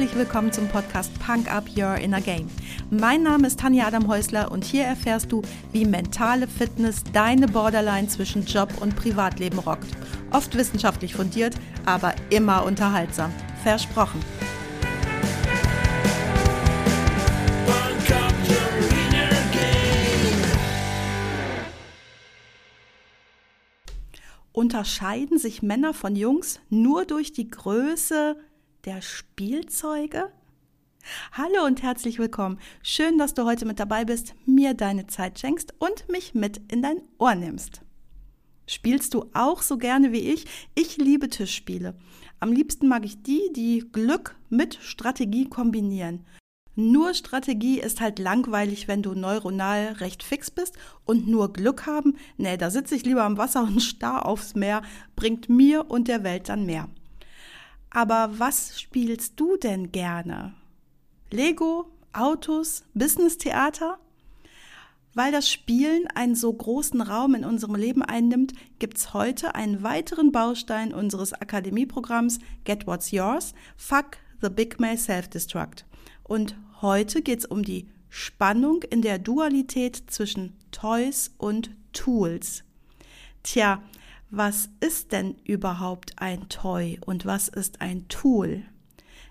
herzlich willkommen zum Podcast Punk Up Your Inner Game. Mein Name ist Tanja Adam Häusler und hier erfährst du, wie mentale Fitness deine Borderline zwischen Job und Privatleben rockt. Oft wissenschaftlich fundiert, aber immer unterhaltsam. Versprochen. Unterscheiden sich Männer von Jungs nur durch die Größe der Spielzeuge? Hallo und herzlich willkommen. Schön, dass du heute mit dabei bist, mir deine Zeit schenkst und mich mit in dein Ohr nimmst. Spielst du auch so gerne wie ich? Ich liebe Tischspiele. Am liebsten mag ich die, die Glück mit Strategie kombinieren. Nur Strategie ist halt langweilig, wenn du neuronal recht fix bist und nur Glück haben, nee, da sitze ich lieber am Wasser und starr aufs Meer, bringt mir und der Welt dann mehr. Aber was spielst du denn gerne? Lego, Autos, Business-Theater? Weil das Spielen einen so großen Raum in unserem Leben einnimmt, gibt's heute einen weiteren Baustein unseres Akademieprogramms Get What's Yours, Fuck the Big Male Self-Destruct. Und heute geht's um die Spannung in der Dualität zwischen Toys und Tools. Tja, was ist denn überhaupt ein Toy und was ist ein Tool?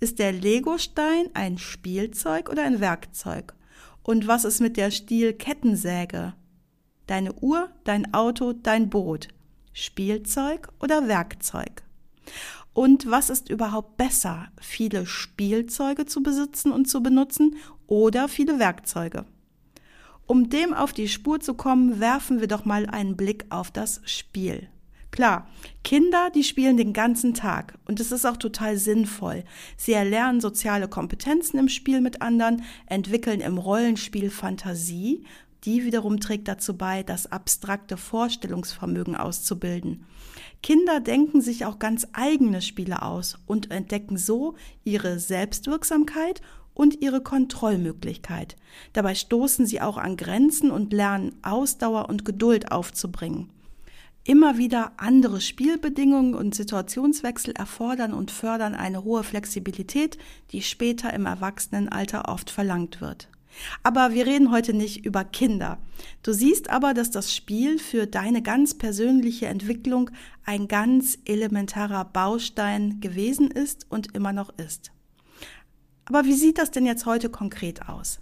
Ist der Legostein ein Spielzeug oder ein Werkzeug? Und was ist mit der Stielkettensäge? Deine Uhr, dein Auto, dein Boot. Spielzeug oder Werkzeug? Und was ist überhaupt besser, viele Spielzeuge zu besitzen und zu benutzen oder viele Werkzeuge? Um dem auf die Spur zu kommen, werfen wir doch mal einen Blick auf das Spiel. Klar, Kinder, die spielen den ganzen Tag und es ist auch total sinnvoll. Sie erlernen soziale Kompetenzen im Spiel mit anderen, entwickeln im Rollenspiel Fantasie, die wiederum trägt dazu bei, das abstrakte Vorstellungsvermögen auszubilden. Kinder denken sich auch ganz eigene Spiele aus und entdecken so ihre Selbstwirksamkeit und ihre Kontrollmöglichkeit. Dabei stoßen sie auch an Grenzen und lernen Ausdauer und Geduld aufzubringen. Immer wieder andere Spielbedingungen und Situationswechsel erfordern und fördern eine hohe Flexibilität, die später im Erwachsenenalter oft verlangt wird. Aber wir reden heute nicht über Kinder. Du siehst aber, dass das Spiel für deine ganz persönliche Entwicklung ein ganz elementarer Baustein gewesen ist und immer noch ist. Aber wie sieht das denn jetzt heute konkret aus?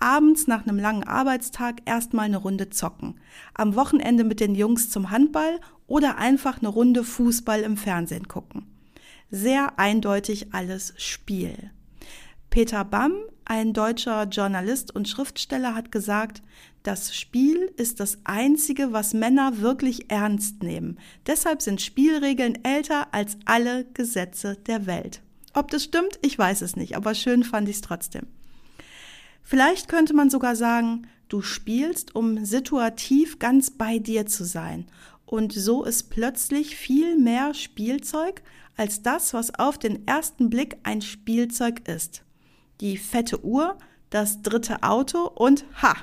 Abends nach einem langen Arbeitstag erstmal eine Runde zocken, am Wochenende mit den Jungs zum Handball oder einfach eine Runde Fußball im Fernsehen gucken. Sehr eindeutig alles Spiel. Peter Bamm, ein deutscher Journalist und Schriftsteller, hat gesagt, das Spiel ist das Einzige, was Männer wirklich ernst nehmen. Deshalb sind Spielregeln älter als alle Gesetze der Welt. Ob das stimmt, ich weiß es nicht, aber schön fand ich es trotzdem. Vielleicht könnte man sogar sagen, du spielst, um situativ ganz bei dir zu sein. Und so ist plötzlich viel mehr Spielzeug als das, was auf den ersten Blick ein Spielzeug ist. Die fette Uhr, das dritte Auto und ha,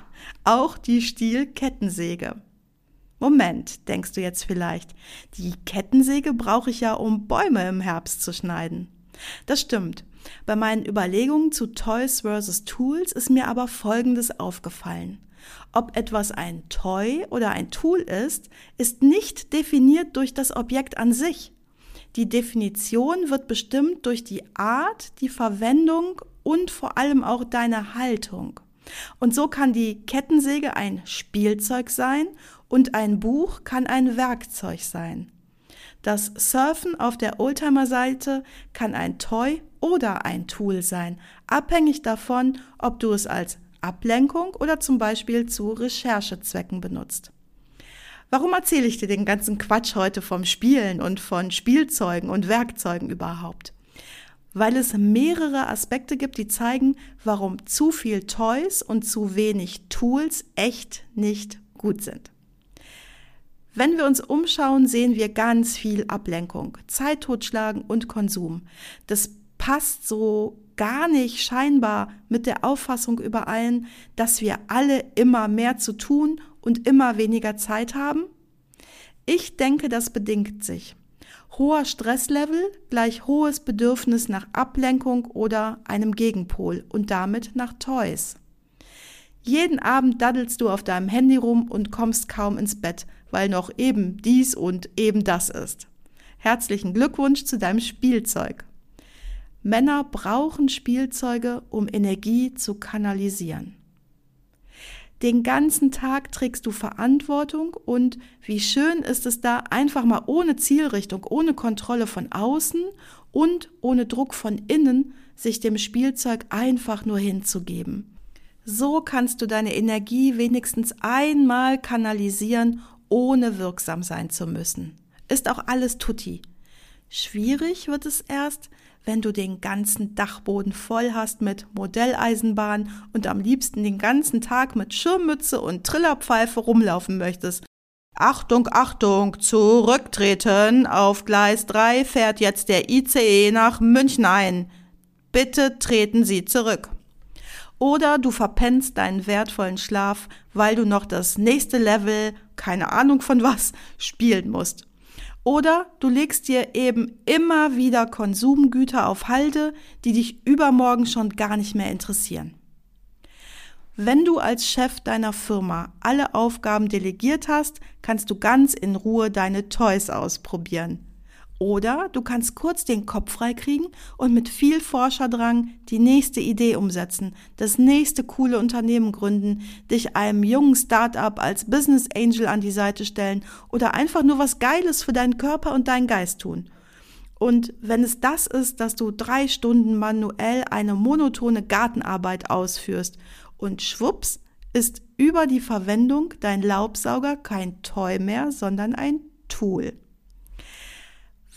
auch die Stielkettensäge. Moment, denkst du jetzt vielleicht, die Kettensäge brauche ich ja, um Bäume im Herbst zu schneiden. Das stimmt. Bei meinen Überlegungen zu Toys vs. Tools ist mir aber Folgendes aufgefallen. Ob etwas ein Toy oder ein Tool ist, ist nicht definiert durch das Objekt an sich. Die Definition wird bestimmt durch die Art, die Verwendung und vor allem auch deine Haltung. Und so kann die Kettensäge ein Spielzeug sein und ein Buch kann ein Werkzeug sein. Das Surfen auf der Oldtimer-Seite kann ein Toy oder ein Tool sein, abhängig davon, ob du es als Ablenkung oder zum Beispiel zu Recherchezwecken benutzt. Warum erzähle ich dir den ganzen Quatsch heute vom Spielen und von Spielzeugen und Werkzeugen überhaupt? Weil es mehrere Aspekte gibt, die zeigen, warum zu viel Toys und zu wenig Tools echt nicht gut sind. Wenn wir uns umschauen, sehen wir ganz viel Ablenkung, Zeit totschlagen und Konsum. Das passt so gar nicht scheinbar mit der Auffassung überein, dass wir alle immer mehr zu tun und immer weniger Zeit haben? Ich denke, das bedingt sich. Hoher Stresslevel gleich hohes Bedürfnis nach Ablenkung oder einem Gegenpol und damit nach Toys. Jeden Abend daddelst du auf deinem Handy rum und kommst kaum ins Bett, weil noch eben dies und eben das ist. Herzlichen Glückwunsch zu deinem Spielzeug. Männer brauchen Spielzeuge, um Energie zu kanalisieren. Den ganzen Tag trägst du Verantwortung und wie schön ist es da, einfach mal ohne Zielrichtung, ohne Kontrolle von außen und ohne Druck von innen, sich dem Spielzeug einfach nur hinzugeben. So kannst du deine Energie wenigstens einmal kanalisieren, ohne wirksam sein zu müssen. Ist auch alles tutti. Schwierig wird es erst, wenn du den ganzen Dachboden voll hast mit Modelleisenbahn und am liebsten den ganzen Tag mit Schirmmütze und Trillerpfeife rumlaufen möchtest. Achtung, Achtung, zurücktreten. Auf Gleis 3 fährt jetzt der ICE nach München ein. Bitte treten Sie zurück. Oder du verpennst deinen wertvollen Schlaf, weil du noch das nächste Level, keine Ahnung von was, spielen musst. Oder du legst dir eben immer wieder Konsumgüter auf Halde, die dich übermorgen schon gar nicht mehr interessieren. Wenn du als Chef deiner Firma alle Aufgaben delegiert hast, kannst du ganz in Ruhe deine Toys ausprobieren. Oder du kannst kurz den Kopf freikriegen und mit viel Forscherdrang die nächste Idee umsetzen, das nächste coole Unternehmen gründen, dich einem jungen Start-up als Business Angel an die Seite stellen oder einfach nur was Geiles für deinen Körper und deinen Geist tun. Und wenn es das ist, dass du drei Stunden manuell eine monotone Gartenarbeit ausführst und schwupps ist über die Verwendung dein Laubsauger kein Toy mehr, sondern ein Tool.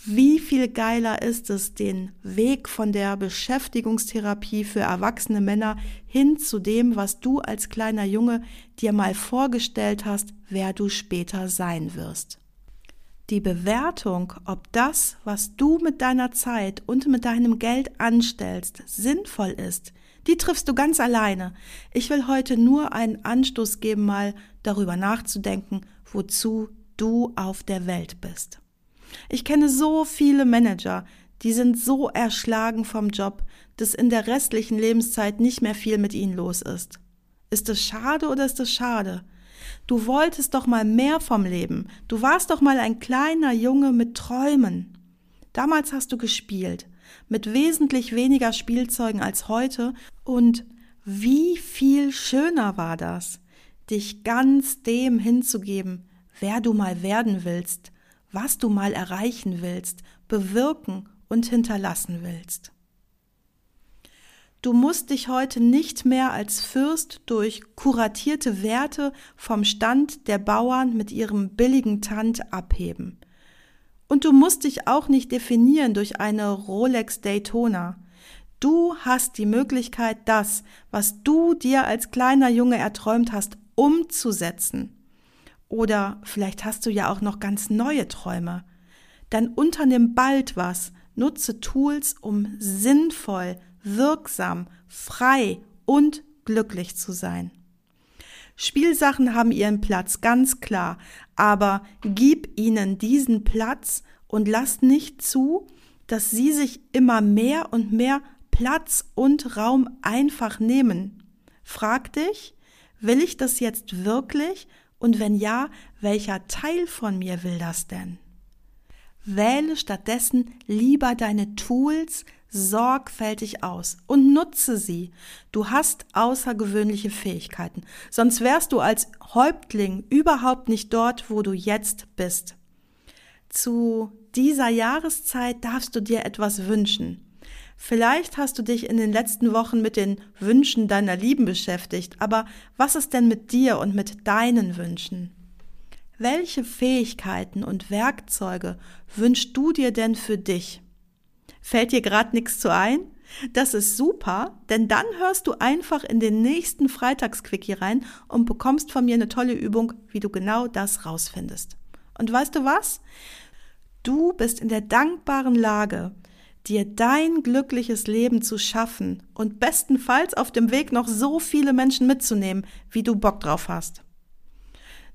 Wie viel geiler ist es, den Weg von der Beschäftigungstherapie für erwachsene Männer hin zu dem, was du als kleiner Junge dir mal vorgestellt hast, wer du später sein wirst. Die Bewertung, ob das, was du mit deiner Zeit und mit deinem Geld anstellst, sinnvoll ist, die triffst du ganz alleine. Ich will heute nur einen Anstoß geben, mal darüber nachzudenken, wozu du auf der Welt bist. Ich kenne so viele Manager, die sind so erschlagen vom Job, dass in der restlichen Lebenszeit nicht mehr viel mit ihnen los ist. Ist es schade oder ist es schade? Du wolltest doch mal mehr vom Leben. Du warst doch mal ein kleiner Junge mit Träumen. Damals hast du gespielt, mit wesentlich weniger Spielzeugen als heute, und wie viel schöner war das, dich ganz dem hinzugeben, wer du mal werden willst, was du mal erreichen willst, bewirken und hinterlassen willst. Du musst dich heute nicht mehr als Fürst durch kuratierte Werte vom Stand der Bauern mit ihrem billigen Tand abheben. Und du musst dich auch nicht definieren durch eine Rolex Daytona. Du hast die Möglichkeit, das, was du dir als kleiner Junge erträumt hast, umzusetzen. Oder vielleicht hast du ja auch noch ganz neue Träume. Dann unternimm bald was, nutze Tools, um sinnvoll, wirksam, frei und glücklich zu sein. Spielsachen haben ihren Platz, ganz klar, aber gib ihnen diesen Platz und lass nicht zu, dass sie sich immer mehr und mehr Platz und Raum einfach nehmen. Frag dich, will ich das jetzt wirklich und wenn ja, welcher Teil von mir will das denn? Wähle stattdessen lieber deine Tools sorgfältig aus und nutze sie. Du hast außergewöhnliche Fähigkeiten, sonst wärst du als Häuptling überhaupt nicht dort, wo du jetzt bist. Zu dieser Jahreszeit darfst du dir etwas wünschen. Vielleicht hast du dich in den letzten Wochen mit den Wünschen deiner Lieben beschäftigt, aber was ist denn mit dir und mit deinen Wünschen? Welche Fähigkeiten und Werkzeuge wünschst du dir denn für dich? Fällt dir gerade nichts zu ein? Das ist super, denn dann hörst du einfach in den nächsten Freitagsquickie rein und bekommst von mir eine tolle Übung, wie du genau das rausfindest. Und weißt du was? Du bist in der dankbaren Lage, dir dein glückliches Leben zu schaffen und bestenfalls auf dem Weg noch so viele Menschen mitzunehmen, wie du Bock drauf hast.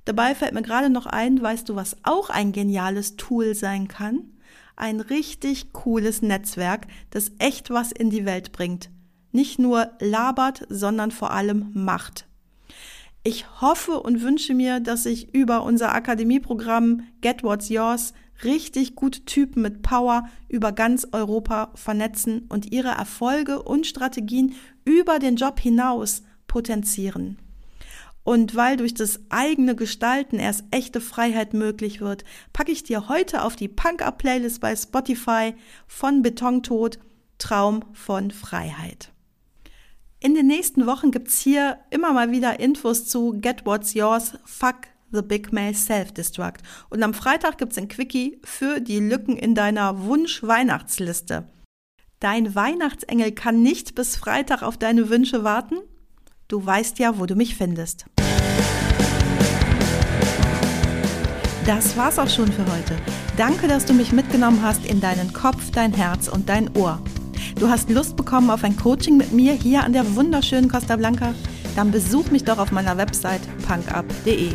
Dabei fällt mir gerade noch ein, weißt du, was auch ein geniales Tool sein kann? ein richtig cooles Netzwerk, das echt was in die Welt bringt. Nicht nur labert, sondern vor allem macht. Ich hoffe und wünsche mir, dass sich über unser Akademieprogramm Get What's Yours richtig gute Typen mit Power über ganz Europa vernetzen und ihre Erfolge und Strategien über den Job hinaus potenzieren. Und weil durch das eigene Gestalten erst echte Freiheit möglich wird, packe ich dir heute auf die Punk-Up-Playlist bei Spotify von Betontod Traum von Freiheit. In den nächsten Wochen gibt's hier immer mal wieder Infos zu Get What's Yours, Fuck the Big Mail Self-Destruct. Und am Freitag gibt's ein Quickie für die Lücken in deiner Wunsch-Weihnachtsliste. Dein Weihnachtsengel kann nicht bis Freitag auf deine Wünsche warten? Du weißt ja, wo du mich findest. Das war's auch schon für heute. Danke, dass du mich mitgenommen hast in deinen Kopf, dein Herz und dein Ohr. Du hast Lust bekommen auf ein Coaching mit mir hier an der wunderschönen Costa Blanca? Dann besuch mich doch auf meiner Website punkup.de.